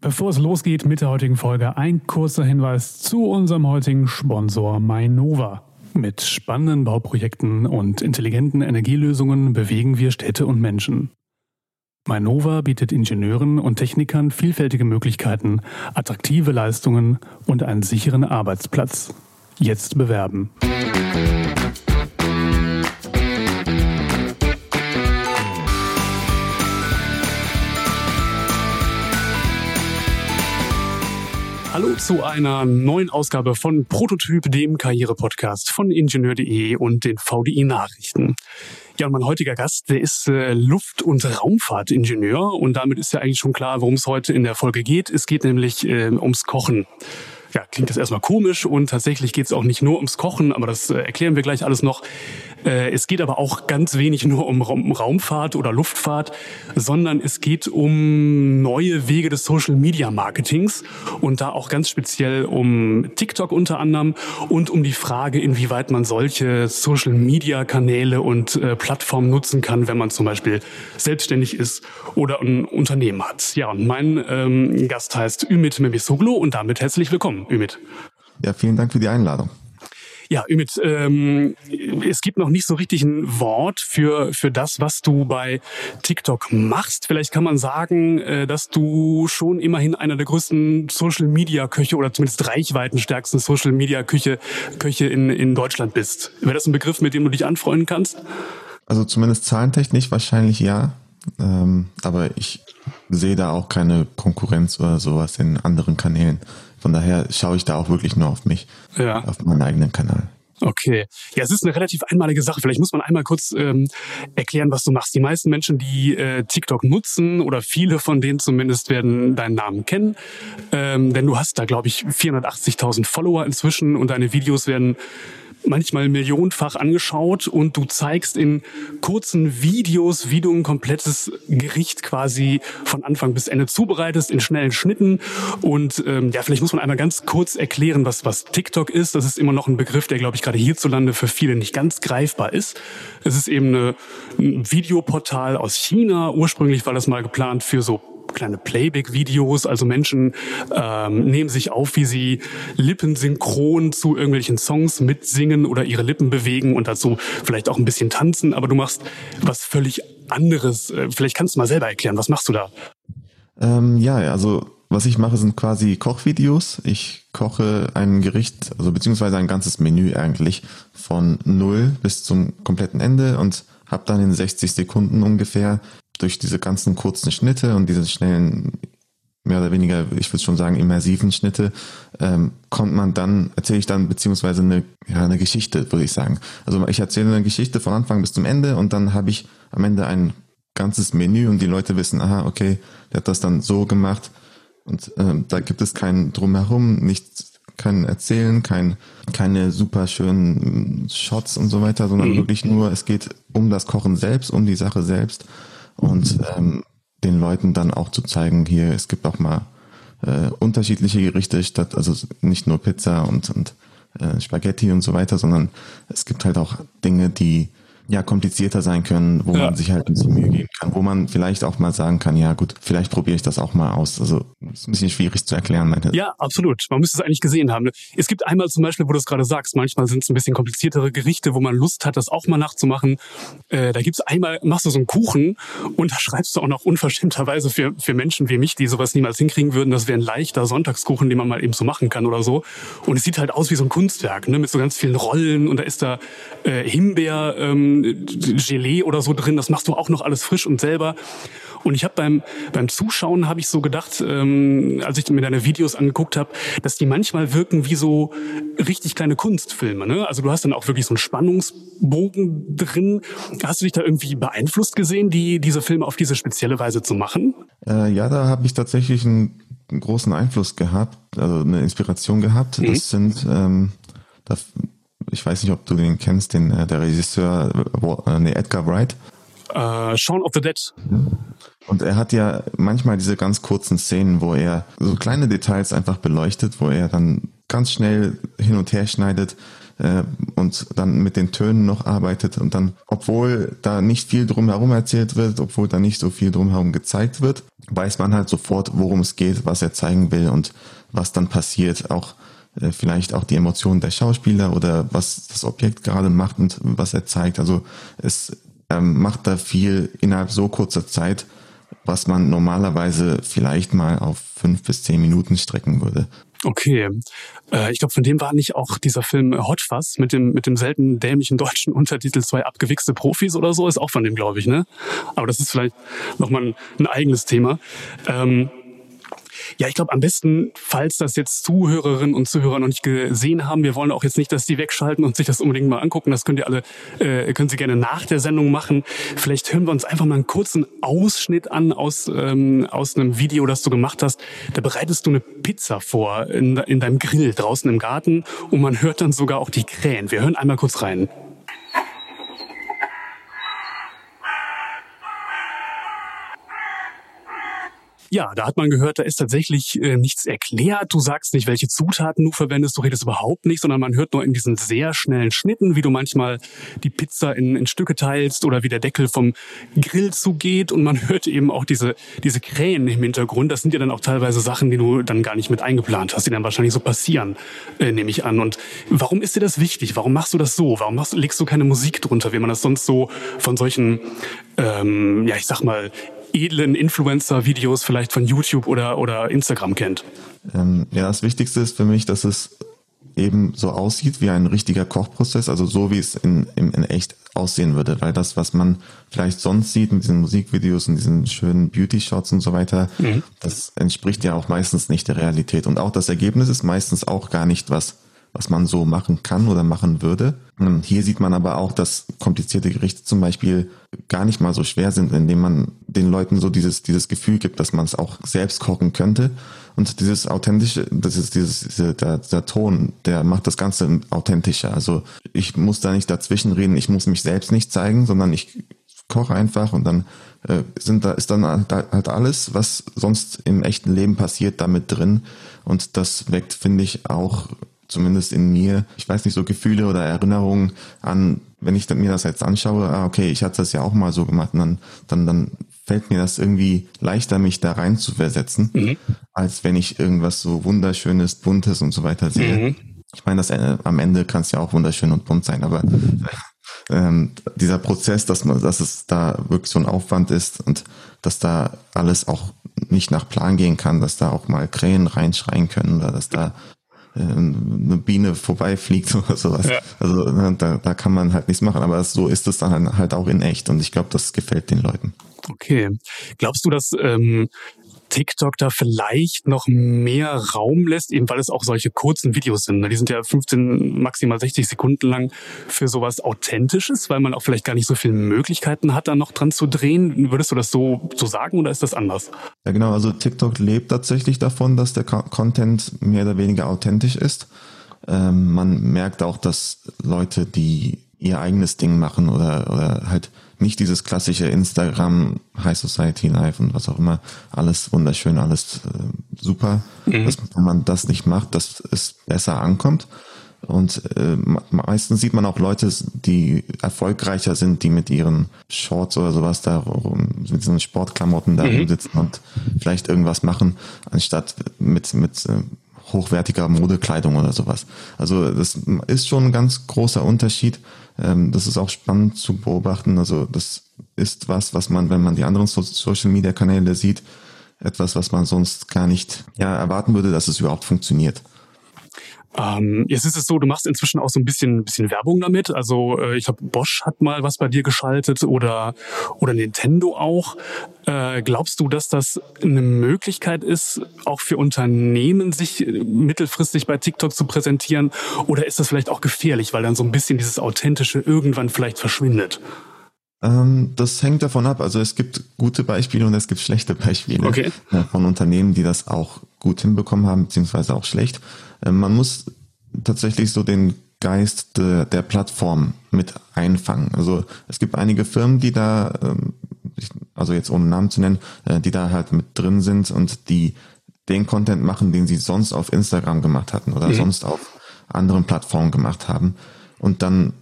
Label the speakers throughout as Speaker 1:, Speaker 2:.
Speaker 1: Bevor es losgeht mit der heutigen Folge, ein kurzer Hinweis zu unserem heutigen Sponsor Mainova. Mit spannenden Bauprojekten und intelligenten Energielösungen bewegen wir Städte und Menschen. Mainova bietet Ingenieuren und Technikern vielfältige Möglichkeiten, attraktive Leistungen und einen sicheren Arbeitsplatz. Jetzt bewerben. Hallo zu einer neuen Ausgabe von Prototyp, dem Karriere-Podcast von Ingenieur.de und den VDI-Nachrichten. Ja, und mein heutiger Gast, der ist äh, Luft- und Raumfahrtingenieur und damit ist ja eigentlich schon klar, worum es heute in der Folge geht. Es geht nämlich äh, ums Kochen ja, klingt das erstmal komisch und tatsächlich geht es auch nicht nur ums Kochen, aber das äh, erklären wir gleich alles noch. Äh, es geht aber auch ganz wenig nur um Raumfahrt oder Luftfahrt, sondern es geht um neue Wege des Social Media Marketings und da auch ganz speziell um TikTok unter anderem und um die Frage, inwieweit man solche Social Media Kanäle und äh, Plattformen nutzen kann, wenn man zum Beispiel selbstständig ist oder ein Unternehmen hat. Ja, und mein ähm, Gast heißt Ümit Memisoglu und damit herzlich willkommen, Ümit.
Speaker 2: Ja, vielen Dank für die Einladung.
Speaker 1: Ja, Ümit, ähm, es gibt noch nicht so richtig ein Wort für, für das, was du bei TikTok machst. Vielleicht kann man sagen, äh, dass du schon immerhin einer der größten Social-Media-Köche oder zumindest reichweitenstärksten Social-Media-Köche Köche in, in Deutschland bist. Wäre das ein Begriff, mit dem du dich anfreunden kannst?
Speaker 2: Also zumindest zahlentechnisch wahrscheinlich ja. Ähm, aber ich sehe da auch keine Konkurrenz oder sowas in anderen Kanälen. Von daher schaue ich da auch wirklich nur auf mich, ja. auf meinen eigenen Kanal.
Speaker 1: Okay. Ja, es ist eine relativ einmalige Sache. Vielleicht muss man einmal kurz ähm, erklären, was du machst. Die meisten Menschen, die äh, TikTok nutzen oder viele von denen zumindest werden deinen Namen kennen. Ähm, denn du hast da, glaube ich, 480.000 Follower inzwischen und deine Videos werden manchmal millionenfach angeschaut und du zeigst in kurzen Videos, wie du ein komplettes Gericht quasi von Anfang bis Ende zubereitest, in schnellen Schnitten. Und ähm, ja, vielleicht muss man einmal ganz kurz erklären, was, was TikTok ist. Das ist immer noch ein Begriff, der, glaube ich, gerade hierzulande für viele nicht ganz greifbar ist. Es ist eben eine, ein Videoportal aus China. Ursprünglich war das mal geplant für so kleine Playback-Videos, also Menschen ähm, nehmen sich auf, wie sie lippensynchron zu irgendwelchen Songs mitsingen oder ihre Lippen bewegen und dazu vielleicht auch ein bisschen tanzen, aber du machst was völlig anderes. Äh, vielleicht kannst du mal selber erklären, was machst du da?
Speaker 2: Ähm, ja, also was ich mache, sind quasi Kochvideos. Ich koche ein Gericht, also beziehungsweise ein ganzes Menü eigentlich von null bis zum kompletten Ende und habe dann in 60 Sekunden ungefähr durch diese ganzen kurzen Schnitte und diese schnellen, mehr oder weniger, ich würde schon sagen, immersiven Schnitte, ähm, kommt man dann, erzähle ich dann beziehungsweise eine, ja, eine Geschichte, würde ich sagen. Also ich erzähle eine Geschichte von Anfang bis zum Ende und dann habe ich am Ende ein ganzes Menü und die Leute wissen, aha, okay, der hat das dann so gemacht und ähm, da gibt es kein Drumherum, nichts, kein Erzählen, kein, keine super schönen Shots und so weiter, sondern mhm. wirklich nur, es geht um das Kochen selbst, um die Sache selbst und ähm, den Leuten dann auch zu zeigen, hier, es gibt auch mal äh, unterschiedliche Gerichte statt, also nicht nur Pizza und, und äh, Spaghetti und so weiter, sondern es gibt halt auch Dinge, die ja komplizierter sein können, wo ja. man sich halt ein bisschen Mühe geben kann, wo man vielleicht auch mal sagen kann, ja gut, vielleicht probiere ich das auch mal aus. Also ist ein bisschen schwierig zu erklären. Meine.
Speaker 1: Ja, absolut. Man müsste es eigentlich gesehen haben. Es gibt einmal zum Beispiel, wo du es gerade sagst, manchmal sind es ein bisschen kompliziertere Gerichte, wo man Lust hat, das auch mal nachzumachen. Äh, da gibt's einmal, machst du so einen Kuchen und da schreibst du auch noch unverschämterweise für, für Menschen wie mich, die sowas niemals hinkriegen würden, das wäre ein leichter Sonntagskuchen, den man mal eben so machen kann oder so. Und es sieht halt aus wie so ein Kunstwerk, ne, mit so ganz vielen Rollen und da ist da äh, Himbeer, ähm, Gelee oder so drin. Das machst du auch noch alles frisch und selber. Und ich habe beim beim Zuschauen habe ich so gedacht, ähm, als ich mir deine Videos angeguckt habe, dass die manchmal wirken wie so richtig kleine Kunstfilme. Ne? Also du hast dann auch wirklich so einen Spannungsbogen drin. Hast du dich da irgendwie beeinflusst gesehen, die diese Filme auf diese spezielle Weise zu machen?
Speaker 2: Äh, ja, da habe ich tatsächlich einen, einen, großen Einfluss gehabt, also eine Inspiration gehabt. Mhm. Das sind ähm, das, ich weiß nicht, ob du den kennst, den äh, der Regisseur, äh, nee, Edgar Wright.
Speaker 1: Uh, Shaun of the Dead.
Speaker 2: Und er hat ja manchmal diese ganz kurzen Szenen, wo er so kleine Details einfach beleuchtet, wo er dann ganz schnell hin und her schneidet äh, und dann mit den Tönen noch arbeitet und dann, obwohl da nicht viel drumherum erzählt wird, obwohl da nicht so viel drumherum gezeigt wird, weiß man halt sofort, worum es geht, was er zeigen will und was dann passiert. Auch äh, vielleicht auch die Emotionen der Schauspieler oder was das Objekt gerade macht und was er zeigt. Also es ähm, macht da viel innerhalb so kurzer Zeit, was man normalerweise vielleicht mal auf fünf bis zehn Minuten strecken würde.
Speaker 1: Okay. Äh, ich glaube, von dem war nicht auch dieser Film Hot mit dem, mit dem selten dämlichen deutschen Untertitel zwei abgewichste Profis oder so, ist auch von dem, glaube ich, ne? Aber das ist vielleicht nochmal ein, ein eigenes Thema. Ähm, ja, ich glaube am besten, falls das jetzt Zuhörerinnen und Zuhörer noch nicht gesehen haben, wir wollen auch jetzt nicht, dass die wegschalten und sich das unbedingt mal angucken. Das könnt ihr alle, äh, können Sie gerne nach der Sendung machen. Vielleicht hören wir uns einfach mal einen kurzen Ausschnitt an aus, ähm, aus einem Video, das du gemacht hast. Da bereitest du eine Pizza vor in, in deinem Grill draußen im Garten und man hört dann sogar auch die Krähen. Wir hören einmal kurz rein. Ja, da hat man gehört, da ist tatsächlich äh, nichts erklärt. Du sagst nicht, welche Zutaten du verwendest, du redest überhaupt nicht, sondern man hört nur in diesen sehr schnellen Schnitten, wie du manchmal die Pizza in, in Stücke teilst oder wie der Deckel vom Grill zugeht und man hört eben auch diese, diese Krähen im Hintergrund. Das sind ja dann auch teilweise Sachen, die du dann gar nicht mit eingeplant hast, die dann wahrscheinlich so passieren, äh, nehme ich an. Und warum ist dir das wichtig? Warum machst du das so? Warum machst, legst du keine Musik drunter, wie man das sonst so von solchen, ähm, ja, ich sag mal, edlen Influencer-Videos vielleicht von YouTube oder, oder Instagram kennt?
Speaker 2: Ähm, ja, das Wichtigste ist für mich, dass es eben so aussieht wie ein richtiger Kochprozess, also so wie es in, in, in echt aussehen würde, weil das, was man vielleicht sonst sieht mit diesen Musikvideos und diesen schönen Beauty-Shots und so weiter, mhm. das entspricht ja auch meistens nicht der Realität. Und auch das Ergebnis ist meistens auch gar nicht was, was man so machen kann oder machen würde. Ähm, hier sieht man aber auch, dass komplizierte Gerichte zum Beispiel gar nicht mal so schwer sind, indem man den Leuten so dieses, dieses Gefühl gibt, dass man es auch selbst kochen könnte. Und dieses authentische, das ist dieses, dieser, der, der Ton, der macht das Ganze authentischer. Also ich muss da nicht dazwischen reden, ich muss mich selbst nicht zeigen, sondern ich koche einfach und dann äh, sind da, ist dann halt alles, was sonst im echten Leben passiert, damit drin. Und das weckt, finde ich, auch zumindest in mir, ich weiß nicht, so Gefühle oder Erinnerungen an, wenn ich mir das jetzt anschaue, ah, okay, ich hatte das ja auch mal so gemacht, und dann, dann, dann fällt mir das irgendwie leichter, mich da rein zu versetzen, mhm. als wenn ich irgendwas so wunderschönes, buntes und so weiter sehe. Mhm. Ich meine, das äh, am Ende kann es ja auch wunderschön und bunt sein, aber ähm, dieser Prozess, dass man, dass es da wirklich so ein Aufwand ist und dass da alles auch nicht nach Plan gehen kann, dass da auch mal Krähen reinschreien können oder dass da eine Biene vorbeifliegt oder sowas. Ja. Also ne, da, da kann man halt nichts machen, aber so ist es dann halt auch in echt und ich glaube, das gefällt den Leuten.
Speaker 1: Okay. Glaubst du, dass ähm, TikTok da vielleicht noch mehr Raum lässt, eben weil es auch solche kurzen Videos sind. Ne? Die sind ja 15, maximal 60 Sekunden lang für sowas Authentisches, weil man auch vielleicht gar nicht so viele Möglichkeiten hat, da noch dran zu drehen. Würdest du das so, so sagen oder ist das anders?
Speaker 2: Ja, genau. Also TikTok lebt tatsächlich davon, dass der Content mehr oder weniger authentisch ist. Ähm, man merkt auch, dass Leute, die ihr eigenes Ding machen oder, oder halt nicht dieses klassische Instagram, High Society Life und was auch immer, alles wunderschön, alles äh, super. Mhm. Dass, wenn man das nicht macht, dass es besser ankommt. Und äh, meistens sieht man auch Leute, die erfolgreicher sind, die mit ihren Shorts oder sowas da mit diesen Sportklamotten da mhm. sitzen und vielleicht irgendwas machen, anstatt mit, mit äh, hochwertiger Modekleidung oder sowas. Also das ist schon ein ganz großer Unterschied. Ähm, das ist auch spannend zu beobachten. Also das ist was, was man, wenn man die anderen Social Media Kanäle sieht, etwas, was man sonst gar nicht ja, erwarten würde, dass es überhaupt funktioniert.
Speaker 1: Ähm, jetzt ist es so, du machst inzwischen auch so ein bisschen, bisschen Werbung damit. Also äh, ich glaube, Bosch hat mal was bei dir geschaltet oder, oder Nintendo auch. Äh, glaubst du, dass das eine Möglichkeit ist, auch für Unternehmen sich äh, mittelfristig bei TikTok zu präsentieren? Oder ist das vielleicht auch gefährlich, weil dann so ein bisschen dieses Authentische irgendwann vielleicht verschwindet?
Speaker 2: Ähm, das hängt davon ab. Also es gibt gute Beispiele und es gibt schlechte Beispiele okay. Äh, von Unternehmen, die das auch gut hinbekommen haben, beziehungsweise auch schlecht. Äh, man muss tatsächlich so den Geist de, der Plattform mit einfangen. Also es gibt einige Firmen, die da, ähm, also jetzt ohne Namen zu nennen, äh, die da halt mit drin sind und die den Content machen, den sie sonst auf Instagram gemacht hatten oder mhm. sonst auf anderen Plattformen gemacht haben. Und dann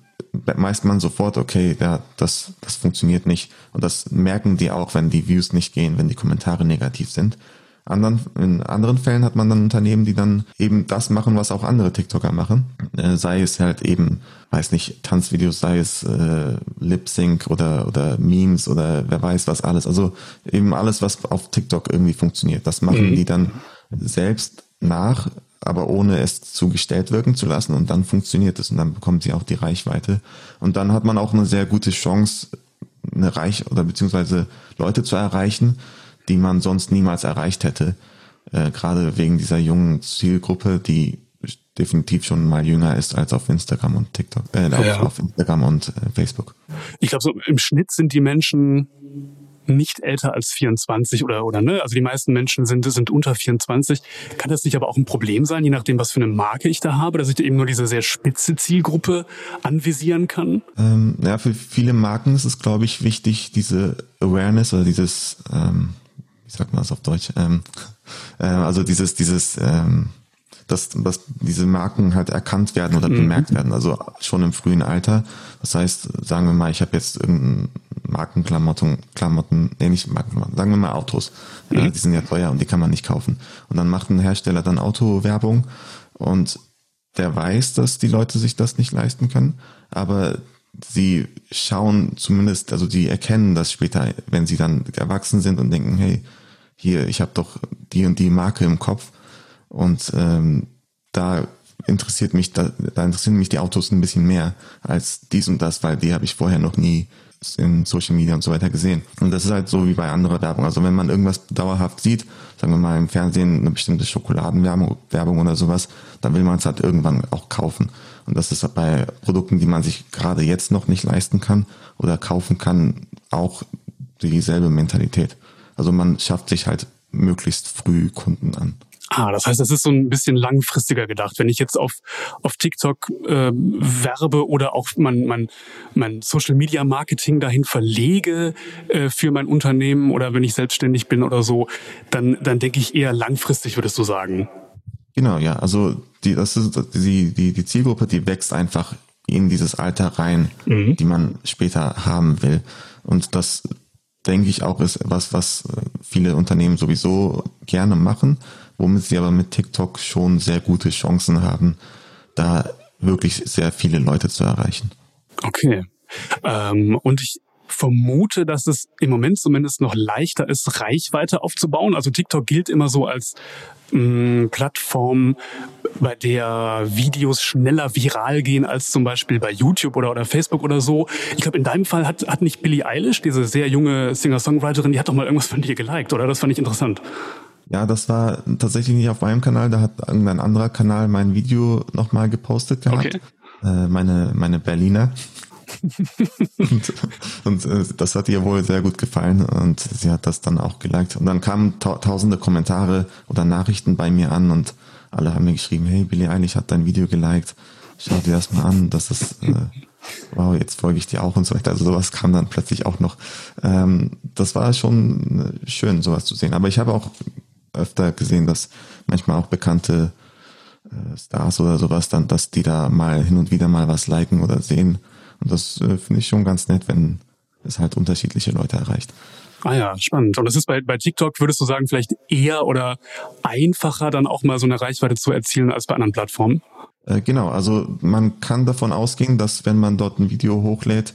Speaker 2: meist man sofort, okay, ja, das, das funktioniert nicht. Und das merken die auch, wenn die Views nicht gehen, wenn die Kommentare negativ sind. Anderen, in anderen Fällen hat man dann Unternehmen, die dann eben das machen, was auch andere TikToker machen. Äh, sei es halt eben, weiß nicht, Tanzvideos, sei es äh, Lip Sync oder, oder Memes oder wer weiß was alles. Also eben alles, was auf TikTok irgendwie funktioniert. Das machen mhm. die dann selbst nach, aber ohne es zugestellt wirken zu lassen und dann funktioniert es und dann bekommen sie auch die Reichweite. Und dann hat man auch eine sehr gute Chance, eine Reich oder beziehungsweise Leute zu erreichen, die man sonst niemals erreicht hätte. Äh, gerade wegen dieser jungen Zielgruppe, die definitiv schon mal jünger ist als auf Instagram und TikTok, äh, ja. auf, auf, Instagram und äh, Facebook.
Speaker 1: Ich glaube, so im Schnitt sind die Menschen nicht älter als 24 oder, oder ne? Also die meisten Menschen sind, sind unter 24. Kann das nicht aber auch ein Problem sein, je nachdem, was für eine Marke ich da habe, dass ich da eben nur diese sehr spitze Zielgruppe anvisieren kann?
Speaker 2: Ähm, ja, für viele Marken ist es, glaube ich, wichtig, diese Awareness oder dieses, ähm, wie sagt man das auf Deutsch? Ähm, äh, also dieses, dieses, ähm, dass, dass diese Marken halt erkannt werden oder mhm. bemerkt werden, also schon im frühen Alter. Das heißt, sagen wir mal, ich habe jetzt irgendeinen Markenklamotten, Klamotten, nee, nicht Markenklamotten, sagen wir mal Autos. Mhm. Äh, die sind ja teuer und die kann man nicht kaufen. Und dann macht ein Hersteller dann Autowerbung und der weiß, dass die Leute sich das nicht leisten können, aber sie schauen zumindest, also die erkennen das später, wenn sie dann erwachsen sind und denken, hey, hier, ich habe doch die und die Marke im Kopf und ähm, da interessiert mich, da, da interessieren mich die Autos ein bisschen mehr als dies und das, weil die habe ich vorher noch nie in Social Media und so weiter gesehen. Und das ist halt so wie bei anderer Werbung. Also wenn man irgendwas dauerhaft sieht, sagen wir mal im Fernsehen eine bestimmte Schokoladenwerbung Werbung oder sowas, dann will man es halt irgendwann auch kaufen. Und das ist bei Produkten, die man sich gerade jetzt noch nicht leisten kann oder kaufen kann, auch dieselbe Mentalität. Also man schafft sich halt möglichst früh Kunden an.
Speaker 1: Ah, das heißt, das ist so ein bisschen langfristiger gedacht. Wenn ich jetzt auf, auf TikTok äh, werbe oder auch mein, mein, mein Social Media Marketing dahin verlege äh, für mein Unternehmen oder wenn ich selbstständig bin oder so, dann, dann denke ich eher langfristig, würdest du sagen.
Speaker 2: Genau, ja. Also die, das ist die, die, die Zielgruppe, die wächst einfach in dieses Alter rein, mhm. die man später haben will. Und das denke ich auch ist was, was viele Unternehmen sowieso gerne machen womit sie aber mit TikTok schon sehr gute Chancen haben, da wirklich sehr viele Leute zu erreichen.
Speaker 1: Okay. Ähm, und ich vermute, dass es im Moment zumindest noch leichter ist, Reichweite aufzubauen. Also TikTok gilt immer so als mh, mm, Plattform, bei der Videos schneller viral gehen als zum Beispiel bei YouTube oder, oder Facebook oder so. Ich glaube, in deinem Fall hat, hat nicht Billie Eilish, diese sehr junge Singer-Songwriterin, die hat doch mal irgendwas von dir geliked, oder? Das fand ich interessant.
Speaker 2: Ja, das war tatsächlich nicht auf meinem Kanal, da hat irgendein anderer Kanal mein Video nochmal gepostet gehabt. Okay. Äh, meine, meine Berliner. und, und äh, das hat ihr wohl sehr gut gefallen und sie hat das dann auch geliked. Und dann kamen ta tausende Kommentare oder Nachrichten bei mir an und alle haben mir geschrieben, hey, Billy Eilish hat dein Video geliked. Schau dir das mal an, das ist, äh, wow, jetzt folge ich dir auch und so weiter. Also sowas kam dann plötzlich auch noch. Ähm, das war schon schön, sowas zu sehen. Aber ich habe auch öfter gesehen, dass manchmal auch bekannte äh, Stars oder sowas dann, dass die da mal hin und wieder mal was liken oder sehen. Und das äh, finde ich schon ganz nett, wenn es halt unterschiedliche Leute erreicht.
Speaker 1: Ah ja, spannend. Und das ist bei, bei TikTok, würdest du sagen, vielleicht eher oder einfacher dann auch mal so eine Reichweite zu erzielen als bei anderen Plattformen?
Speaker 2: Äh, genau, also man kann davon ausgehen, dass wenn man dort ein Video hochlädt,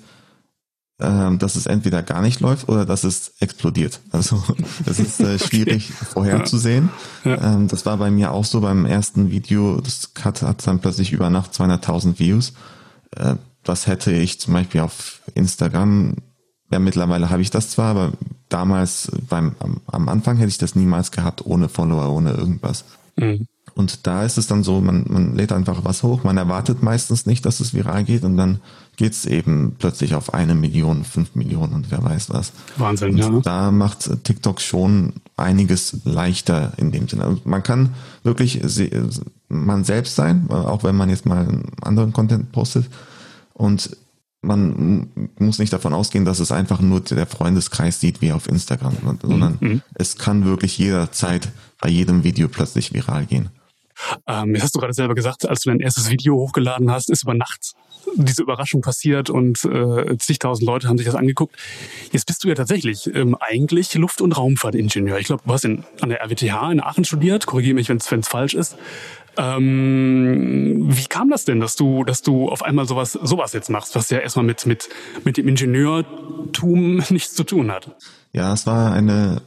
Speaker 2: ähm, dass es entweder gar nicht läuft oder dass es explodiert. Also das ist äh, schwierig okay. vorherzusehen. Ja. Ähm, das war bei mir auch so beim ersten Video. Das hat, hat dann plötzlich über Nacht 200.000 Views. Äh, das hätte ich zum Beispiel auf Instagram. Ja, mittlerweile habe ich das zwar, aber damals beim am, am Anfang hätte ich das niemals gehabt ohne Follower, ohne irgendwas. Mhm. Und da ist es dann so, man, man lädt einfach was hoch, man erwartet meistens nicht, dass es viral geht und dann geht's eben plötzlich auf eine Million, fünf Millionen und wer weiß was.
Speaker 1: Wahnsinn,
Speaker 2: und
Speaker 1: ja.
Speaker 2: Da macht TikTok schon einiges leichter in dem Sinne. Also man kann wirklich man selbst sein, auch wenn man jetzt mal anderen Content postet und man muss nicht davon ausgehen, dass es einfach nur der Freundeskreis sieht wie auf Instagram, sondern mhm. es kann wirklich jederzeit bei jedem Video plötzlich viral gehen.
Speaker 1: Ähm, jetzt hast du gerade selber gesagt, als du dein erstes Video hochgeladen hast, ist über Nacht diese Überraschung passiert und äh, zigtausend Leute haben sich das angeguckt. Jetzt bist du ja tatsächlich ähm, eigentlich Luft- und Raumfahrtingenieur. Ich glaube, du hast in, an der RWTH in Aachen studiert. Korrigiere mich, wenn es falsch ist. Ähm, wie kam das denn, dass du, dass du auf einmal sowas, sowas jetzt machst, was ja erstmal mit, mit, mit dem Ingenieurtum nichts zu tun hat?
Speaker 2: Ja, es war eine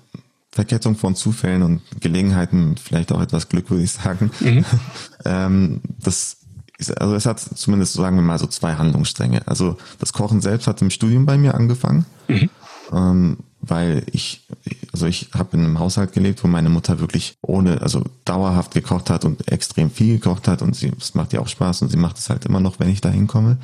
Speaker 2: Verkettung von Zufällen und Gelegenheiten, vielleicht auch etwas Glück, würde ich sagen. Mhm. ähm, das ist, also es hat zumindest, sagen wir mal, so zwei Handlungsstränge. Also das Kochen selbst hat im Studium bei mir angefangen. Mhm. Ähm, weil ich, also ich habe in einem Haushalt gelebt, wo meine Mutter wirklich ohne, also dauerhaft gekocht hat und extrem viel gekocht hat und sie, es macht ihr auch Spaß und sie macht es halt immer noch, wenn ich da hinkomme.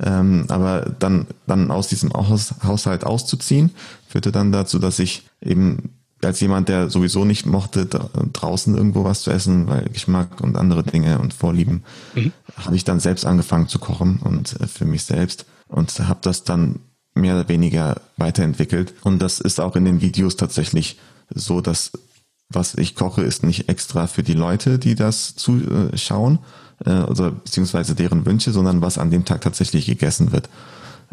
Speaker 2: Ähm, aber dann, dann aus diesem Haus, Haushalt auszuziehen, führte dann dazu, dass ich eben als jemand, der sowieso nicht mochte, draußen irgendwo was zu essen, weil Geschmack und andere Dinge und Vorlieben, mhm. habe ich dann selbst angefangen zu kochen und äh, für mich selbst und habe das dann mehr oder weniger weiterentwickelt. Und das ist auch in den Videos tatsächlich so, dass was ich koche, ist nicht extra für die Leute, die das zuschauen, äh, also beziehungsweise deren Wünsche, sondern was an dem Tag tatsächlich gegessen wird.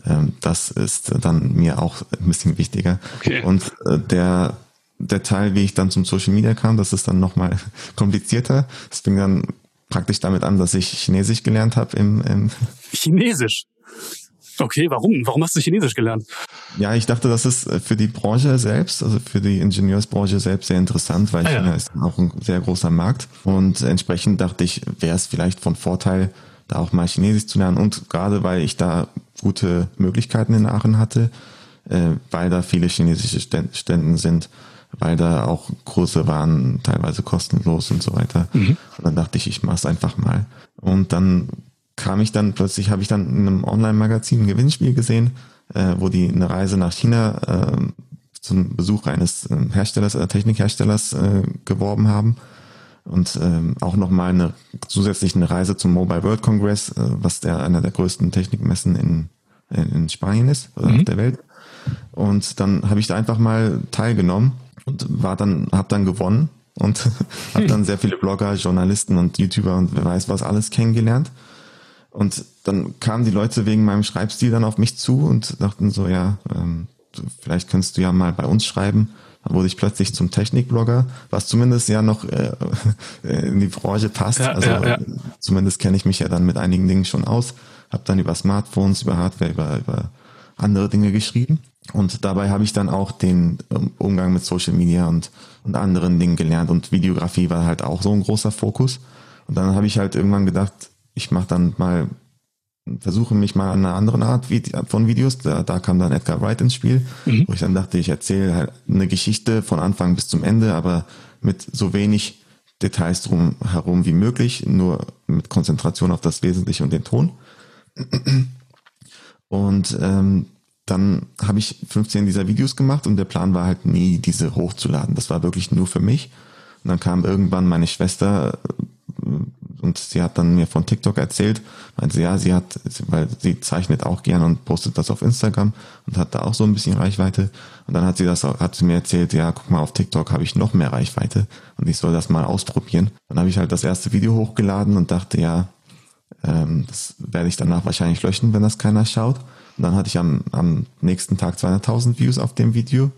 Speaker 2: Ähm, das ist dann mir auch ein bisschen wichtiger. Okay. Und äh, der der Teil, wie ich dann zum Social Media kam, das ist dann nochmal komplizierter. Es fing dann praktisch damit an, dass ich Chinesisch gelernt habe im, im
Speaker 1: Chinesisch? Okay, warum? Warum hast du Chinesisch gelernt?
Speaker 2: Ja, ich dachte, das ist für die Branche selbst, also für die Ingenieursbranche selbst sehr interessant, weil ah, China ja. ist auch ein sehr großer Markt. Und entsprechend dachte ich, wäre es vielleicht von Vorteil, da auch mal Chinesisch zu lernen. Und gerade weil ich da gute Möglichkeiten in Aachen hatte, äh, weil da viele chinesische Ständen sind, weil da auch Kurse waren, teilweise kostenlos und so weiter. Mhm. Und dann dachte ich, ich mache es einfach mal. Und dann kam ich dann plötzlich, habe ich dann in einem Online-Magazin ein Gewinnspiel gesehen, äh, wo die eine Reise nach China äh, zum Besuch eines äh, Herstellers, äh, Technikherstellers äh, geworben haben und ähm, auch nochmal eine zusätzlich eine Reise zum Mobile World Congress, äh, was der einer der größten Technikmessen in, in, in Spanien ist oder mhm. auf der Welt. Und dann habe ich da einfach mal teilgenommen und war dann, habe dann gewonnen und habe dann sehr viele Blogger, Journalisten und YouTuber und wer weiß was alles kennengelernt. Und dann kamen die Leute wegen meinem Schreibstil dann auf mich zu und dachten so, ja, ähm, vielleicht könntest du ja mal bei uns schreiben. Dann wurde ich plötzlich zum Technikblogger, was zumindest ja noch äh, in die Branche passt. Ja, also ja, ja. zumindest kenne ich mich ja dann mit einigen Dingen schon aus. Habe dann über Smartphones, über Hardware, über, über andere Dinge geschrieben. Und dabei habe ich dann auch den ähm, Umgang mit Social Media und, und anderen Dingen gelernt. Und Videografie war halt auch so ein großer Fokus. Und dann habe ich halt irgendwann gedacht, ich mache dann mal, versuche mich mal an einer anderen Art von Videos. Da, da kam dann Edgar Wright ins Spiel, mhm. wo ich dann dachte, ich erzähle halt eine Geschichte von Anfang bis zum Ende, aber mit so wenig Details drum herum wie möglich, nur mit Konzentration auf das Wesentliche und den Ton. Und ähm, dann habe ich 15 dieser Videos gemacht und der Plan war halt nie, diese hochzuladen. Das war wirklich nur für mich. Und dann kam irgendwann meine Schwester und sie hat dann mir von TikTok erzählt, meinte sie, ja, sie hat, weil sie zeichnet auch gern und postet das auf Instagram und hat da auch so ein bisschen Reichweite. Und dann hat sie das, hat sie mir erzählt, ja, guck mal, auf TikTok habe ich noch mehr Reichweite und ich soll das mal ausprobieren. Dann habe ich halt das erste Video hochgeladen und dachte, ja, ähm, das werde ich danach wahrscheinlich löschen, wenn das keiner schaut. Und dann hatte ich am, am nächsten Tag 200.000 Views auf dem Video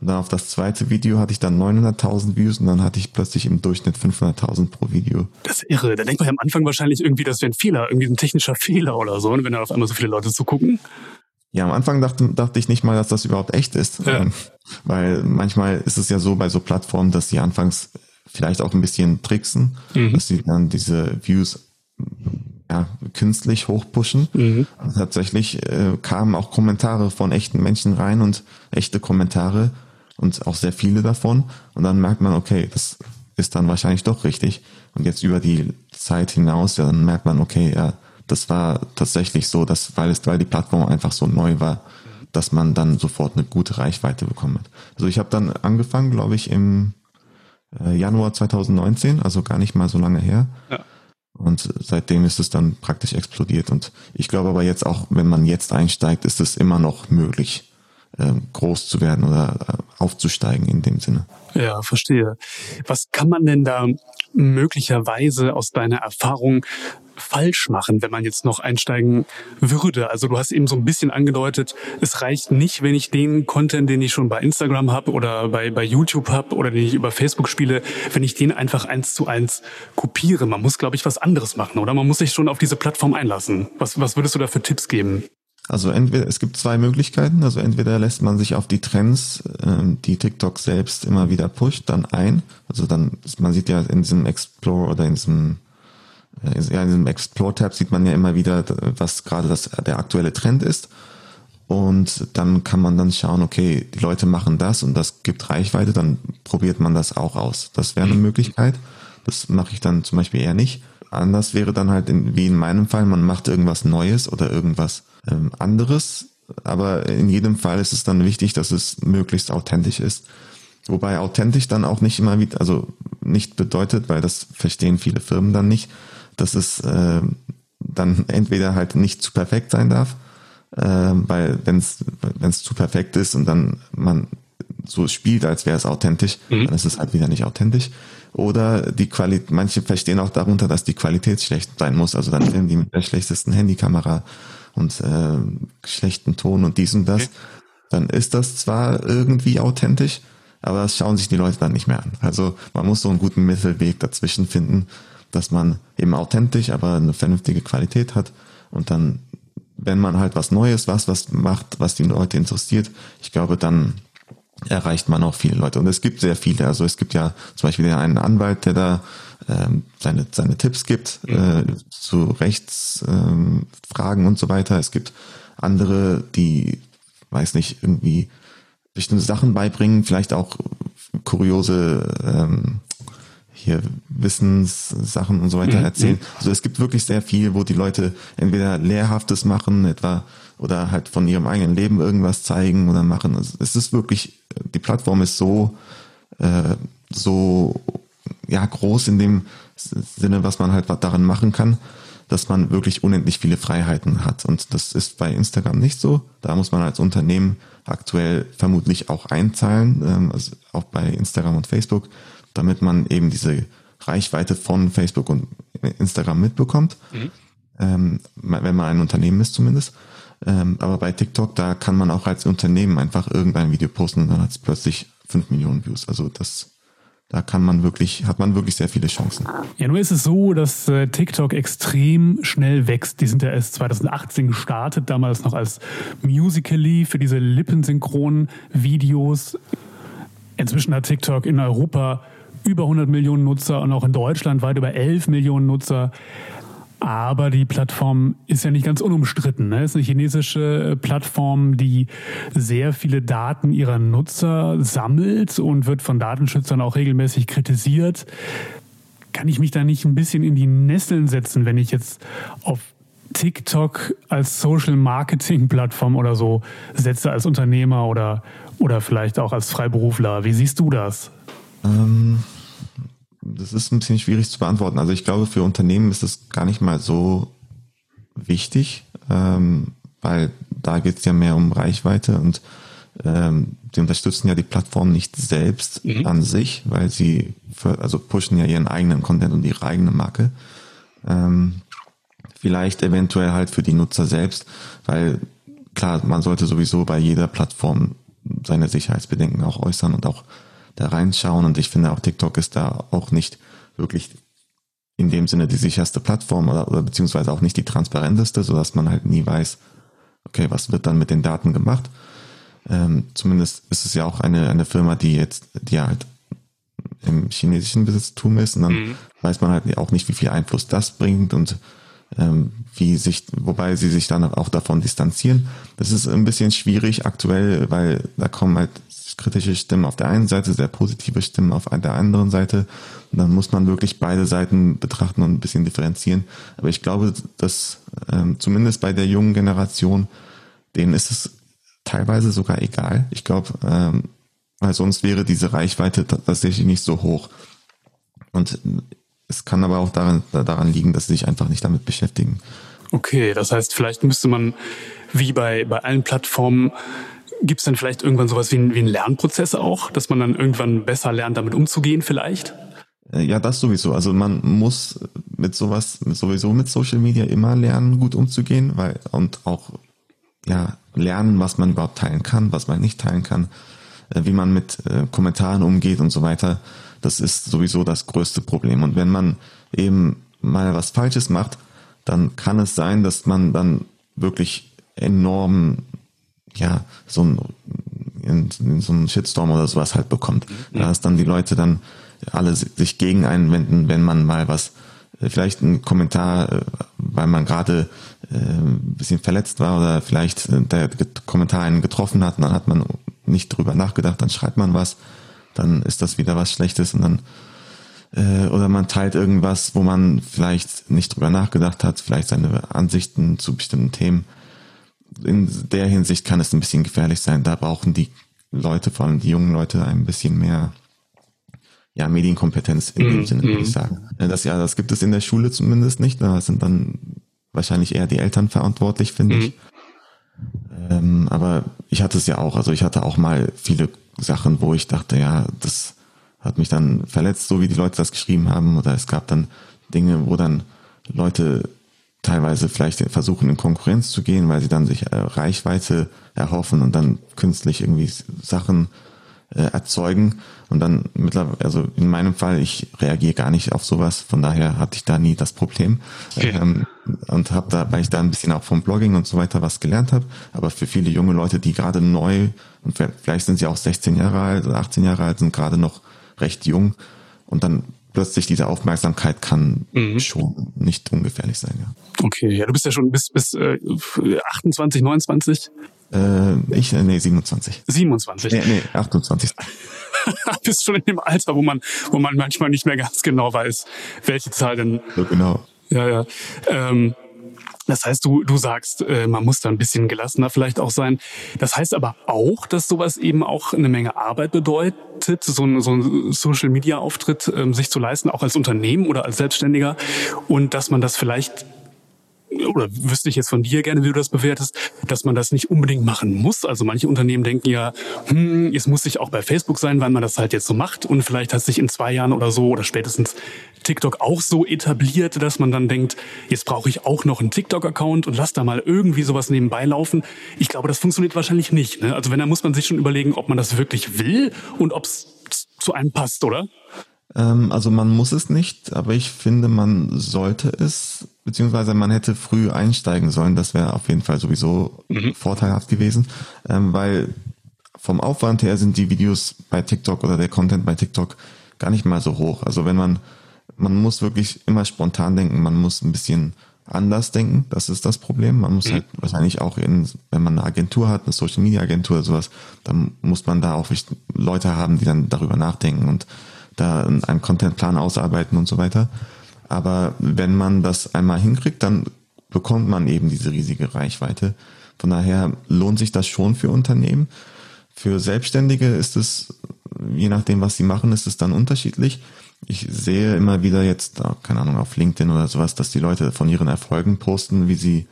Speaker 2: und dann auf das zweite Video hatte ich dann 900.000 Views und dann hatte ich plötzlich im Durchschnitt 500.000 pro Video.
Speaker 1: Das ist irre. Da denkt man ja am Anfang wahrscheinlich irgendwie, das wäre ein Fehler, irgendwie ein technischer Fehler oder so, wenn da auf einmal so viele Leute zugucken.
Speaker 2: Ja, am Anfang dachte, dachte ich nicht mal, dass das überhaupt echt ist. Ja. Ähm, weil manchmal ist es ja so bei so Plattformen, dass die anfangs vielleicht auch ein bisschen tricksen, mhm. dass sie dann diese Views ja, künstlich hochpushen. Mhm. Tatsächlich äh, kamen auch Kommentare von echten Menschen rein und echte Kommentare und auch sehr viele davon. Und dann merkt man, okay, das ist dann wahrscheinlich doch richtig. Und jetzt über die Zeit hinaus, ja, dann merkt man, okay, ja, das war tatsächlich so, dass, weil es, weil die Plattform einfach so neu war, dass man dann sofort eine gute Reichweite bekommen hat. Also ich habe dann angefangen, glaube ich, im äh, Januar 2019, also gar nicht mal so lange her. Ja. Und seitdem ist es dann praktisch explodiert. Und ich glaube aber jetzt auch, wenn man jetzt einsteigt, ist es immer noch möglich, groß zu werden oder äh, aufzusteigen in dem Sinne.
Speaker 1: Ja, verstehe. Was kann man denn da möglicherweise aus deiner Erfahrung falsch machen, wenn man jetzt noch einsteigen würde? Also du hast eben so ein bisschen angedeutet, es reicht nicht, wenn ich den Content, den ich schon bei Instagram habe oder bei, bei YouTube habe oder den ich über Facebook spiele, wenn ich den einfach eins zu eins kopiere. Man muss, glaube ich, was anderes machen, oder? Man muss sich schon auf diese Plattform einlassen. Was, was würdest du da für Tipps geben?
Speaker 2: Also entweder es gibt zwei Möglichkeiten. Also entweder lässt man sich auf die Trends, ähm, die TikTok selbst immer wieder pusht, dann ein. Also dann, man sieht ja in diesem Explore oder in diesem äh, ja, in diesem Explore-Tab sieht man ja immer wieder, was gerade das, der aktuelle Trend ist. Und dann kann man dann schauen, okay, die Leute machen das und das gibt Reichweite, dann probiert man das auch aus. Das wäre eine mhm. Möglichkeit. Das mache ich dann zum Beispiel eher nicht. Anders wäre dann halt, in, wie in meinem Fall, man macht irgendwas Neues oder irgendwas ähm, anderes. Aber in jedem Fall ist es dann wichtig, dass es möglichst authentisch ist. Wobei authentisch dann auch nicht immer wieder, also nicht bedeutet, weil das verstehen viele Firmen dann nicht, dass es äh, dann entweder halt nicht zu perfekt sein darf, äh, weil wenn es zu perfekt ist und dann man so spielt, als wäre es authentisch, mhm. dann ist es halt wieder nicht authentisch. Oder die Qualität, manche verstehen auch darunter, dass die Qualität schlecht sein muss. Also dann filmen die mit der schlechtesten Handykamera und äh, schlechten Ton und dies und das. Okay. Dann ist das zwar irgendwie authentisch, aber das schauen sich die Leute dann nicht mehr an. Also man muss so einen guten Mittelweg dazwischen finden, dass man eben authentisch, aber eine vernünftige Qualität hat und dann, wenn man halt was Neues, was, was macht, was die Leute interessiert, ich glaube, dann erreicht man auch viele Leute. Und es gibt sehr viele. Also es gibt ja zum Beispiel einen Anwalt, der da ähm, seine, seine Tipps gibt äh, zu Rechtsfragen ähm, und so weiter. Es gibt andere, die, weiß nicht, irgendwie bestimmte Sachen beibringen, vielleicht auch kuriose ähm, hier Wissenssachen und so weiter mhm. erzählen. Mhm. Also es gibt wirklich sehr viel, wo die Leute entweder Lehrhaftes machen, etwa oder halt von ihrem eigenen Leben irgendwas zeigen oder machen. Also es ist wirklich, die Plattform ist so, äh, so ja groß in dem Sinne, was man halt daran machen kann, dass man wirklich unendlich viele Freiheiten hat. Und das ist bei Instagram nicht so. Da muss man als Unternehmen aktuell vermutlich auch einzahlen, ähm, also auch bei Instagram und Facebook damit man eben diese Reichweite von Facebook und Instagram mitbekommt, mhm. ähm, wenn man ein Unternehmen ist zumindest. Ähm, aber bei TikTok, da kann man auch als Unternehmen einfach irgendein Video posten und dann hat es plötzlich fünf Millionen Views. Also das, da kann man wirklich, hat man wirklich sehr viele Chancen.
Speaker 1: Ja, nur ist es so, dass äh, TikTok extrem schnell wächst. Die sind ja erst 2018 gestartet, damals noch als Musically für diese lippensynchronen Videos. Inzwischen hat TikTok in Europa über 100 Millionen Nutzer und auch in Deutschland weit über 11 Millionen Nutzer. Aber die Plattform ist ja nicht ganz unumstritten. Ne? Es ist eine chinesische Plattform, die sehr viele Daten ihrer Nutzer sammelt und wird von Datenschützern auch regelmäßig kritisiert. Kann ich mich da nicht ein bisschen in die Nesseln setzen, wenn ich jetzt auf TikTok als Social Marketing Plattform oder so setze als Unternehmer oder, oder vielleicht auch als Freiberufler? Wie siehst du das? Ähm,
Speaker 2: das ist ein bisschen schwierig zu beantworten. Also ich glaube, für Unternehmen ist es gar nicht mal so wichtig, ähm, weil da geht es ja mehr um Reichweite und ähm, die unterstützen ja die Plattform nicht selbst mhm. an sich, weil sie für, also pushen ja ihren eigenen Content und ihre eigene Marke. Ähm, vielleicht eventuell halt für die Nutzer selbst, weil klar, man sollte sowieso bei jeder Plattform seine Sicherheitsbedenken auch äußern und auch da reinschauen. Und ich finde auch TikTok ist da auch nicht wirklich in dem Sinne die sicherste Plattform oder, oder beziehungsweise auch nicht die transparenteste, sodass man halt nie weiß, okay, was wird dann mit den Daten gemacht. Ähm, zumindest ist es ja auch eine, eine Firma, die jetzt, die halt im chinesischen Besitztum ist und dann mhm. weiß man halt auch nicht, wie viel Einfluss das bringt und wie sich, wobei sie sich dann auch davon distanzieren. Das ist ein bisschen schwierig aktuell, weil da kommen halt kritische Stimmen auf der einen Seite, sehr positive Stimmen auf der anderen Seite. Und dann muss man wirklich beide Seiten betrachten und ein bisschen differenzieren. Aber ich glaube, dass ähm, zumindest bei der jungen Generation, denen ist es teilweise sogar egal. Ich glaube, ähm, weil sonst wäre diese Reichweite tatsächlich nicht so hoch. Und es kann aber auch daran, daran liegen, dass sie sich einfach nicht damit beschäftigen.
Speaker 1: Okay, das heißt, vielleicht müsste man wie bei, bei allen Plattformen Gibt es dann vielleicht irgendwann sowas wie, ein, wie einen Lernprozess auch, dass man dann irgendwann besser lernt, damit umzugehen vielleicht?
Speaker 2: Äh, ja, das sowieso. Also man muss mit sowas, sowieso mit Social Media immer lernen, gut umzugehen, weil und auch ja lernen, was man überhaupt teilen kann, was man nicht teilen kann, äh, wie man mit äh, Kommentaren umgeht und so weiter. Das ist sowieso das größte Problem. Und wenn man eben mal was Falsches macht, dann kann es sein, dass man dann wirklich enorm ja so ein in, in so einen Shitstorm oder sowas halt bekommt. Mhm. Da ist dann die Leute dann alle sich gegen einwenden, wenn man mal was, äh, vielleicht ein Kommentar, äh, weil man gerade äh, ein bisschen verletzt war oder vielleicht der Kommentar einen getroffen hat und dann hat man nicht drüber nachgedacht, dann schreibt man was, dann ist das wieder was Schlechtes und dann oder man teilt irgendwas, wo man vielleicht nicht drüber nachgedacht hat, vielleicht seine Ansichten zu bestimmten Themen. In der Hinsicht kann es ein bisschen gefährlich sein. Da brauchen die Leute, vor allem die jungen Leute, ein bisschen mehr ja, Medienkompetenz in dem mm, Sinne, würde ich mhm. sagen. Das ja, das gibt es in der Schule zumindest nicht. Da sind dann wahrscheinlich eher die Eltern verantwortlich, finde mm. ich. Ähm, aber ich hatte es ja auch, also ich hatte auch mal viele Sachen, wo ich dachte, ja, das hat mich dann verletzt, so wie die Leute das geschrieben haben. Oder es gab dann Dinge, wo dann Leute teilweise vielleicht versuchen, in Konkurrenz zu gehen, weil sie dann sich äh, Reichweite erhoffen und dann künstlich irgendwie Sachen äh, erzeugen. Und dann mittlerweile, also in meinem Fall, ich reagiere gar nicht auf sowas, von daher hatte ich da nie das Problem. Okay. Ähm, und habe da, weil ich da ein bisschen auch vom Blogging und so weiter was gelernt habe, aber für viele junge Leute, die gerade neu, und vielleicht sind sie auch 16 Jahre alt oder 18 Jahre alt, sind gerade noch recht jung und dann plötzlich diese Aufmerksamkeit kann mhm. schon nicht ungefährlich sein. Ja.
Speaker 1: Okay, ja, du bist ja schon bis, bis äh, 28, 29.
Speaker 2: Äh, ich, äh, nee, 27.
Speaker 1: 27.
Speaker 2: Nee, nee 28.
Speaker 1: bist schon in dem Alter, wo man, wo man manchmal nicht mehr ganz genau weiß, welche Zahl denn.
Speaker 2: So genau.
Speaker 1: Ja, ja. Ähm, das heißt, du, du sagst, äh, man muss da ein bisschen gelassener vielleicht auch sein. Das heißt aber auch, dass sowas eben auch eine Menge Arbeit bedeutet, so ein, so ein Social-Media-Auftritt ähm, sich zu leisten, auch als Unternehmen oder als Selbstständiger. Und dass man das vielleicht oder wüsste ich jetzt von dir gerne, wie du das bewertest, dass man das nicht unbedingt machen muss. Also manche Unternehmen denken ja, hm, es muss sich auch bei Facebook sein, weil man das halt jetzt so macht und vielleicht hat sich in zwei Jahren oder so oder spätestens TikTok auch so etabliert, dass man dann denkt, jetzt brauche ich auch noch einen TikTok-Account und lass da mal irgendwie sowas nebenbei laufen. Ich glaube, das funktioniert wahrscheinlich nicht. Ne? Also wenn, dann muss man sich schon überlegen, ob man das wirklich will und ob es zu einem passt, oder?
Speaker 2: Ähm, also man muss es nicht, aber ich finde, man sollte es, beziehungsweise man hätte früh einsteigen sollen. Das wäre auf jeden Fall sowieso mhm. vorteilhaft gewesen, ähm, weil vom Aufwand her sind die Videos bei TikTok oder der Content bei TikTok gar nicht mal so hoch. Also wenn man, man muss wirklich immer spontan denken, man muss ein bisschen anders denken, das ist das Problem. Man muss mhm. halt wahrscheinlich auch in, wenn man eine Agentur hat, eine Social Media Agentur oder sowas, dann muss man da auch Leute haben, die dann darüber nachdenken und da einen Contentplan ausarbeiten und so weiter. Aber wenn man das einmal hinkriegt, dann bekommt man eben diese riesige Reichweite. Von daher lohnt sich das schon für Unternehmen. Für Selbstständige ist es, je nachdem, was sie machen, ist es dann unterschiedlich. Ich sehe immer wieder jetzt, keine Ahnung, auf LinkedIn oder sowas, dass die Leute von ihren Erfolgen posten, wie sie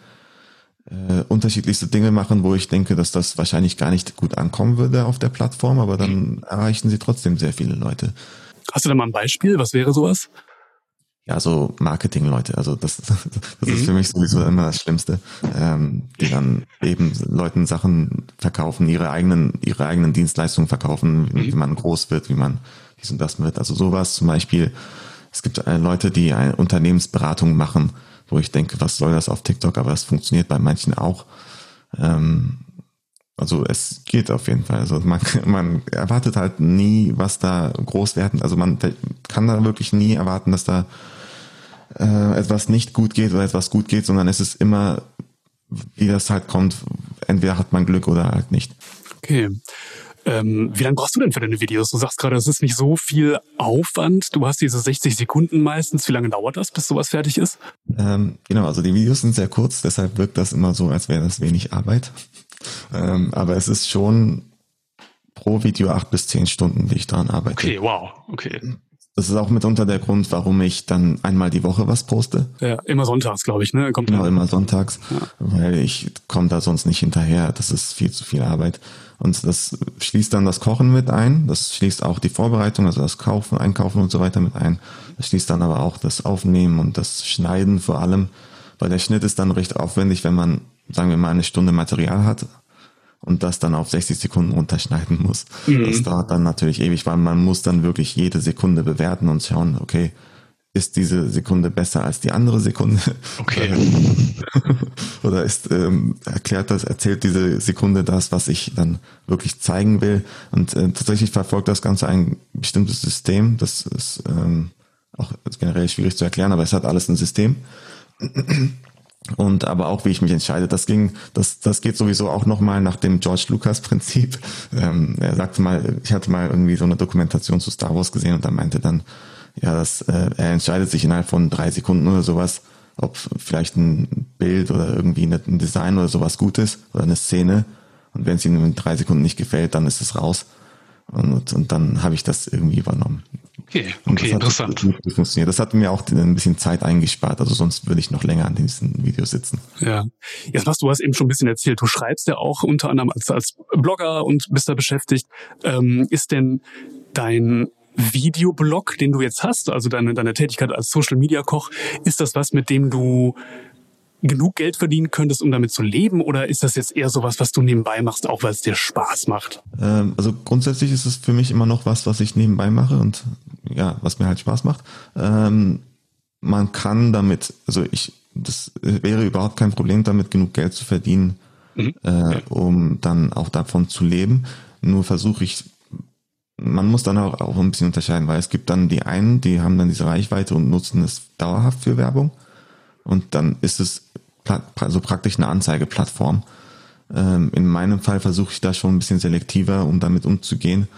Speaker 2: äh, unterschiedlichste Dinge machen, wo ich denke, dass das wahrscheinlich gar nicht gut ankommen würde auf der Plattform, aber dann erreichen sie trotzdem sehr viele Leute.
Speaker 1: Hast du da mal ein Beispiel? Was wäre sowas?
Speaker 2: Ja, so Marketing-Leute. Also das, das mhm. ist für mich sowieso immer das Schlimmste, ähm, die dann eben Leuten Sachen verkaufen, ihre eigenen, ihre eigenen Dienstleistungen verkaufen, mhm. wie man groß wird, wie man dies und das wird. Also sowas zum Beispiel. Es gibt äh, Leute, die eine Unternehmensberatung machen, wo ich denke, was soll das auf TikTok? Aber das funktioniert bei manchen auch. Ähm, also es geht auf jeden Fall. Also man, man erwartet halt nie, was da groß werden. Also man kann da wirklich nie erwarten, dass da äh, etwas nicht gut geht oder etwas gut geht, sondern es ist immer, wie das halt kommt. Entweder hat man Glück oder halt nicht.
Speaker 1: Okay. Ähm, wie lange brauchst du denn für deine Videos? Du sagst gerade, es ist nicht so viel Aufwand. Du hast diese 60 Sekunden meistens. Wie lange dauert das, bis sowas fertig ist?
Speaker 2: Ähm, genau, also die Videos sind sehr kurz, deshalb wirkt das immer so, als wäre das wenig Arbeit. Ähm, aber es ist schon pro Video acht bis zehn Stunden, die ich daran arbeite.
Speaker 1: Okay, wow, okay.
Speaker 2: Das ist auch mitunter der Grund, warum ich dann einmal die Woche was poste.
Speaker 1: Ja, immer sonntags, glaube ich, ne?
Speaker 2: Kommt genau, immer sonntags, ja. weil ich komme da sonst nicht hinterher. Das ist viel zu viel Arbeit. Und das schließt dann das Kochen mit ein. Das schließt auch die Vorbereitung, also das Kaufen, Einkaufen und so weiter mit ein. Das schließt dann aber auch das Aufnehmen und das Schneiden vor allem. Weil der Schnitt ist dann recht aufwendig, wenn man, sagen wir mal, eine Stunde Material hat und das dann auf 60 Sekunden runterschneiden muss. Mhm. Das dauert dann natürlich ewig, weil man muss dann wirklich jede Sekunde bewerten und schauen, okay, ist diese Sekunde besser als die andere Sekunde?
Speaker 1: Okay.
Speaker 2: Oder ist ähm, erklärt das, erzählt diese Sekunde das, was ich dann wirklich zeigen will? Und äh, tatsächlich verfolgt das Ganze ein bestimmtes System. Das ist ähm, auch generell schwierig zu erklären, aber es hat alles ein System und aber auch wie ich mich entscheide. Das ging, das, das geht sowieso auch nochmal nach dem George Lucas Prinzip. Ähm, er sagte mal, ich hatte mal irgendwie so eine Dokumentation zu Star Wars gesehen und da meinte dann, ja, dass äh, er entscheidet sich innerhalb von drei Sekunden oder sowas, ob vielleicht ein Bild oder irgendwie ein Design oder sowas gut ist oder eine Szene. Und wenn es ihm in drei Sekunden nicht gefällt, dann ist es raus. Und, und dann habe ich das irgendwie übernommen.
Speaker 1: Okay, okay, interessant.
Speaker 2: Hat. Das hat mir auch ein bisschen Zeit eingespart. Also sonst würde ich noch länger an diesen Videos sitzen.
Speaker 1: Ja. Jetzt was du hast eben schon ein bisschen erzählt. Du schreibst ja auch unter anderem als, als Blogger und bist da beschäftigt. Ähm, ist denn dein Videoblog, den du jetzt hast, also deine, deine Tätigkeit als Social Media Koch, ist das was, mit dem du genug Geld verdienen könntest, um damit zu leben? Oder ist das jetzt eher sowas, was du nebenbei machst, auch weil es dir Spaß macht?
Speaker 2: Ähm, also grundsätzlich ist es für mich immer noch was, was ich nebenbei mache und ja, was mir halt Spaß macht. Ähm, man kann damit, also ich, das wäre überhaupt kein Problem, damit genug Geld zu verdienen, mhm. äh, um dann auch davon zu leben. Nur versuche ich, man muss dann auch, auch ein bisschen unterscheiden, weil es gibt dann die einen, die haben dann diese Reichweite und nutzen es dauerhaft für Werbung. Und dann ist es also praktisch eine Anzeigeplattform. Ähm, in meinem Fall versuche ich da schon ein bisschen selektiver, um damit umzugehen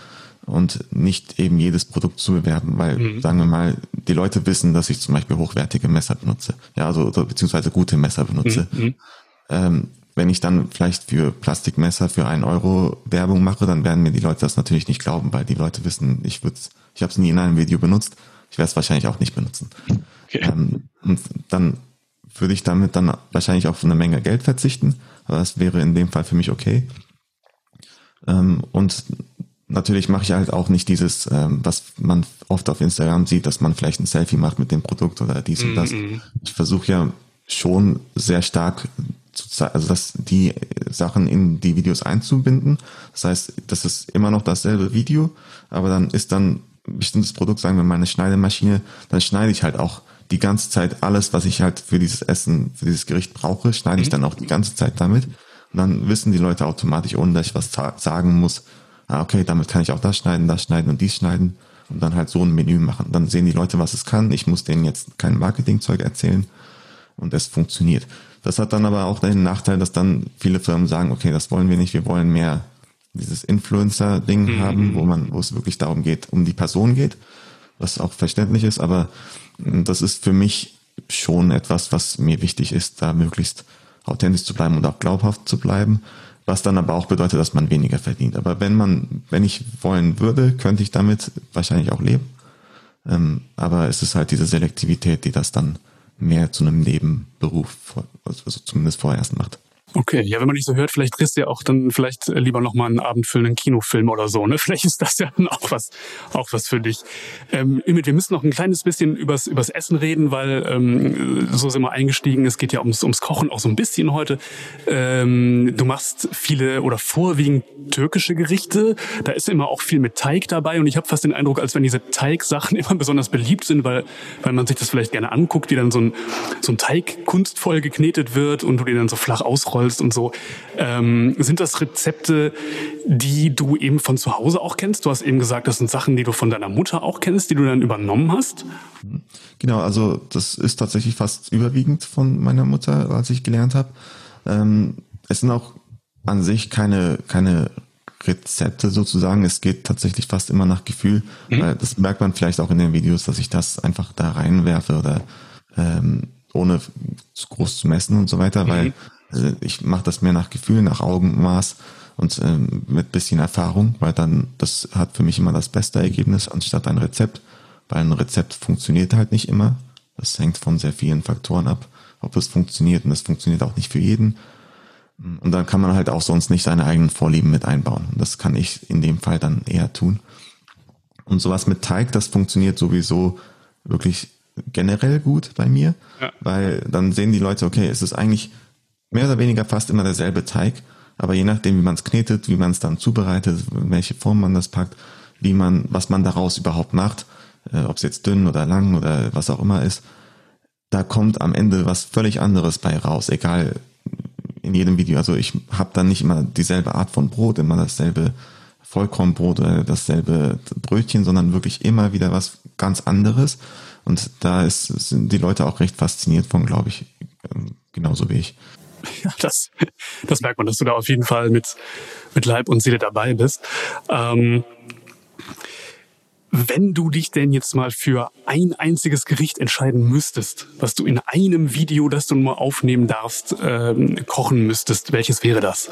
Speaker 2: und nicht eben jedes Produkt zu bewerben, weil, mhm. sagen wir mal, die Leute wissen, dass ich zum Beispiel hochwertige Messer benutze, ja, also oder, beziehungsweise gute Messer benutze. Mhm. mhm. Ähm, wenn ich dann vielleicht für Plastikmesser für einen Euro Werbung mache, dann werden mir die Leute das natürlich nicht glauben, weil die Leute wissen, ich würde, ich habe es nie in einem Video benutzt, ich werde es wahrscheinlich auch nicht benutzen. Okay. Ähm, und dann würde ich damit dann wahrscheinlich auf eine Menge Geld verzichten, aber das wäre in dem Fall für mich okay. Ähm, und natürlich mache ich halt auch nicht dieses, ähm, was man oft auf Instagram sieht, dass man vielleicht ein Selfie macht mit dem Produkt oder dies und das. Mm -hmm. Ich versuche ja schon sehr stark zu also dass die Sachen in die Videos einzubinden. Das heißt, das ist immer noch dasselbe Video, aber dann ist dann ein bestimmtes Produkt, sagen wir mal eine Schneidemaschine, dann schneide ich halt auch die ganze Zeit alles, was ich halt für dieses Essen, für dieses Gericht brauche, schneide mhm. ich dann auch die ganze Zeit damit. Und dann wissen die Leute automatisch, ohne dass ich was sagen muss, ah, okay, damit kann ich auch das schneiden, das schneiden und dies schneiden und dann halt so ein Menü machen. Dann sehen die Leute, was es kann. Ich muss denen jetzt kein Marketingzeug erzählen und es funktioniert. Das hat dann aber auch den Nachteil, dass dann viele Firmen sagen, okay, das wollen wir nicht, wir wollen mehr dieses Influencer-Ding mhm. haben, wo man, wo es wirklich darum geht, um die Person geht, was auch verständlich ist, aber das ist für mich schon etwas, was mir wichtig ist, da möglichst authentisch zu bleiben und auch glaubhaft zu bleiben, was dann aber auch bedeutet, dass man weniger verdient. Aber wenn man, wenn ich wollen würde, könnte ich damit wahrscheinlich auch leben. Ähm, aber es ist halt diese Selektivität, die das dann mehr zu einem Nebenberuf, also zumindest vorerst macht.
Speaker 1: Okay, ja, wenn man nicht so hört, vielleicht kriegst du ja auch dann vielleicht lieber nochmal einen abendfüllenden Kinofilm oder so. Ne? Vielleicht ist das ja dann auch was, auch was für dich. Ähm, Ümit, wir müssen noch ein kleines bisschen übers, übers Essen reden, weil ähm, so sind wir eingestiegen. Es geht ja ums, ums Kochen auch so ein bisschen heute. Ähm, du machst viele oder vorwiegend türkische Gerichte. Da ist immer auch viel mit Teig dabei und ich habe fast den Eindruck, als wenn diese Teigsachen immer besonders beliebt sind, weil, weil man sich das vielleicht gerne anguckt, wie dann so ein, so ein Teig kunstvoll geknetet wird und du den dann so flach ausrollst rollst und so. Ähm, sind das Rezepte, die du eben von zu Hause auch kennst? Du hast eben gesagt, das sind Sachen, die du von deiner Mutter auch kennst, die du dann übernommen hast?
Speaker 2: Genau, also das ist tatsächlich fast überwiegend von meiner Mutter, als ich gelernt habe. Ähm, es sind auch an sich keine, keine Rezepte sozusagen. Es geht tatsächlich fast immer nach Gefühl. Mhm. Weil das merkt man vielleicht auch in den Videos, dass ich das einfach da reinwerfe oder ähm, ohne groß zu messen und so weiter, weil mhm. Also ich mache das mehr nach Gefühl, nach Augenmaß und ähm, mit bisschen Erfahrung, weil dann das hat für mich immer das beste Ergebnis anstatt ein Rezept, weil ein Rezept funktioniert halt nicht immer. Das hängt von sehr vielen Faktoren ab, ob es funktioniert und es funktioniert auch nicht für jeden. Und dann kann man halt auch sonst nicht seine eigenen Vorlieben mit einbauen. Und das kann ich in dem Fall dann eher tun. Und sowas mit Teig, das funktioniert sowieso wirklich generell gut bei mir, ja. weil dann sehen die Leute, okay, es ist eigentlich mehr oder weniger fast immer derselbe Teig, aber je nachdem, wie man es knetet, wie man es dann zubereitet, welche Form man das packt, wie man, was man daraus überhaupt macht, äh, ob es jetzt dünn oder lang oder was auch immer ist, da kommt am Ende was völlig anderes bei raus, egal in jedem Video. Also ich habe dann nicht immer dieselbe Art von Brot, immer dasselbe Vollkornbrot oder dasselbe Brötchen, sondern wirklich immer wieder was ganz anderes. Und da ist, sind die Leute auch recht fasziniert von, glaube ich, ähm, genauso wie ich.
Speaker 1: Ja, das, das merkt man, dass du da auf jeden Fall mit, mit Leib und Seele dabei bist. Ähm, wenn du dich denn jetzt mal für ein einziges Gericht entscheiden müsstest, was du in einem Video, das du nur aufnehmen darfst, ähm, kochen müsstest, welches wäre das?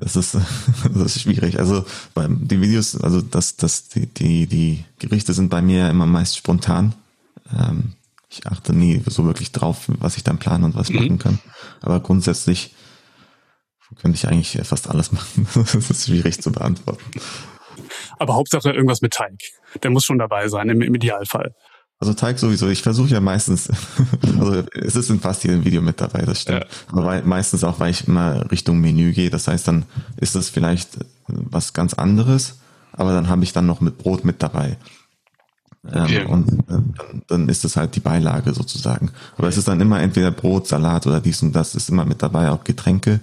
Speaker 2: Das ist, das ist schwierig. Also die Videos, also das, das, die, die, die Gerichte sind bei mir immer meist spontan. Ähm, ich achte nie so wirklich drauf, was ich dann plane und was mhm. machen kann. Aber grundsätzlich könnte ich eigentlich fast alles machen. Das ist schwierig zu beantworten.
Speaker 1: Aber Hauptsache irgendwas mit Teig. Der muss schon dabei sein, im, im Idealfall.
Speaker 2: Also Teig sowieso. Ich versuche ja meistens, also es ist in fast jedem Video mit dabei, das stimmt. Ja. Aber meistens auch, weil ich immer Richtung Menü gehe. Das heißt, dann ist das vielleicht was ganz anderes, aber dann habe ich dann noch mit Brot mit dabei. Ähm, okay. und dann, dann ist das halt die Beilage sozusagen. Aber es ist dann immer entweder Brot, Salat oder dies und das ist immer mit dabei, auch Getränke.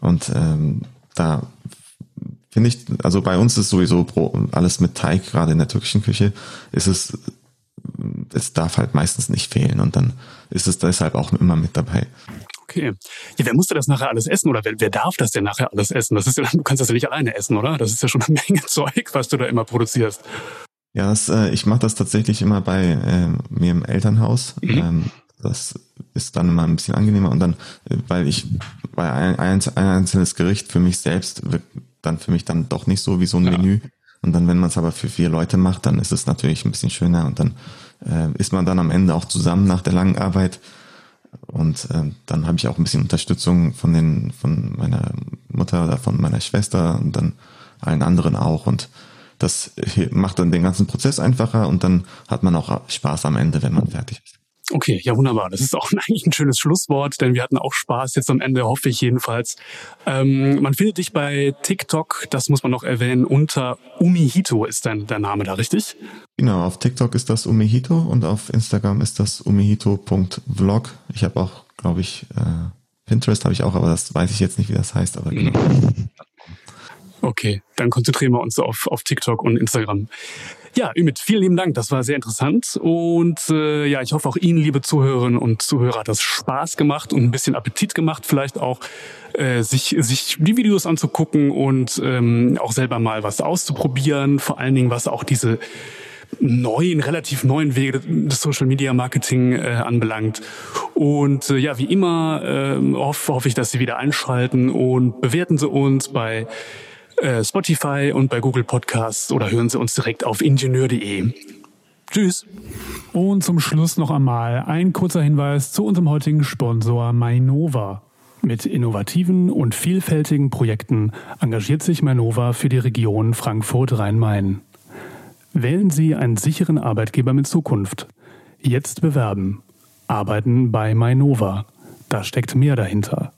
Speaker 2: Und ähm, da finde ich, also bei uns ist sowieso alles mit Teig, gerade in der türkischen Küche, ist es, es darf halt meistens nicht fehlen und dann ist es deshalb auch immer mit dabei.
Speaker 1: Okay. Ja, wer musste das nachher alles essen oder wer, wer darf das denn nachher alles essen? Das ist ja, du kannst das ja nicht alleine essen, oder? Das ist ja schon eine Menge Zeug, was du da immer produzierst.
Speaker 2: Ja, das, äh, ich mache das tatsächlich immer bei äh, mir im Elternhaus. Mhm. Ähm, das ist dann immer ein bisschen angenehmer und dann, äh, weil ich bei ein, ein, ein einzelnes Gericht für mich selbst dann für mich dann doch nicht so wie so ein ja. Menü. Und dann, wenn man es aber für vier Leute macht, dann ist es natürlich ein bisschen schöner und dann äh, ist man dann am Ende auch zusammen nach der langen Arbeit. Und äh, dann habe ich auch ein bisschen Unterstützung von den, von meiner Mutter oder von meiner Schwester und dann allen anderen auch. Und das macht dann den ganzen Prozess einfacher und dann hat man auch Spaß am Ende, wenn man fertig ist.
Speaker 1: Okay, ja wunderbar. Das ist auch eigentlich ein schönes Schlusswort, denn wir hatten auch Spaß jetzt am Ende, hoffe ich jedenfalls. Ähm, man findet dich bei TikTok, das muss man noch erwähnen, unter Umihito ist dein, der Name da, richtig?
Speaker 2: Genau, auf TikTok ist das Umihito und auf Instagram ist das umihito.vlog. Ich habe auch, glaube ich, äh, Pinterest habe ich auch, aber das weiß ich jetzt nicht, wie das heißt, aber genau.
Speaker 1: Okay, dann konzentrieren wir uns auf, auf TikTok und Instagram. Ja, Ümit, vielen lieben Dank. Das war sehr interessant. Und äh, ja, ich hoffe auch Ihnen, liebe Zuhörerinnen und Zuhörer, hat das Spaß gemacht und ein bisschen Appetit gemacht, vielleicht auch äh, sich, sich die Videos anzugucken und ähm, auch selber mal was auszuprobieren. Vor allen Dingen, was auch diese neuen, relativ neuen Wege des Social Media Marketing äh, anbelangt. Und äh, ja, wie immer äh, hoffe, hoffe ich, dass Sie wieder einschalten und bewerten Sie uns bei äh, Spotify und bei Google Podcasts oder hören Sie uns direkt auf ingenieur.de. Tschüss. Und zum Schluss noch einmal ein kurzer Hinweis zu unserem heutigen Sponsor Mainova. Mit innovativen und vielfältigen Projekten engagiert sich Mainova für die Region Frankfurt-Rhein-Main. Wählen Sie einen sicheren Arbeitgeber mit Zukunft. Jetzt bewerben. Arbeiten bei Mainova. Da steckt mehr dahinter.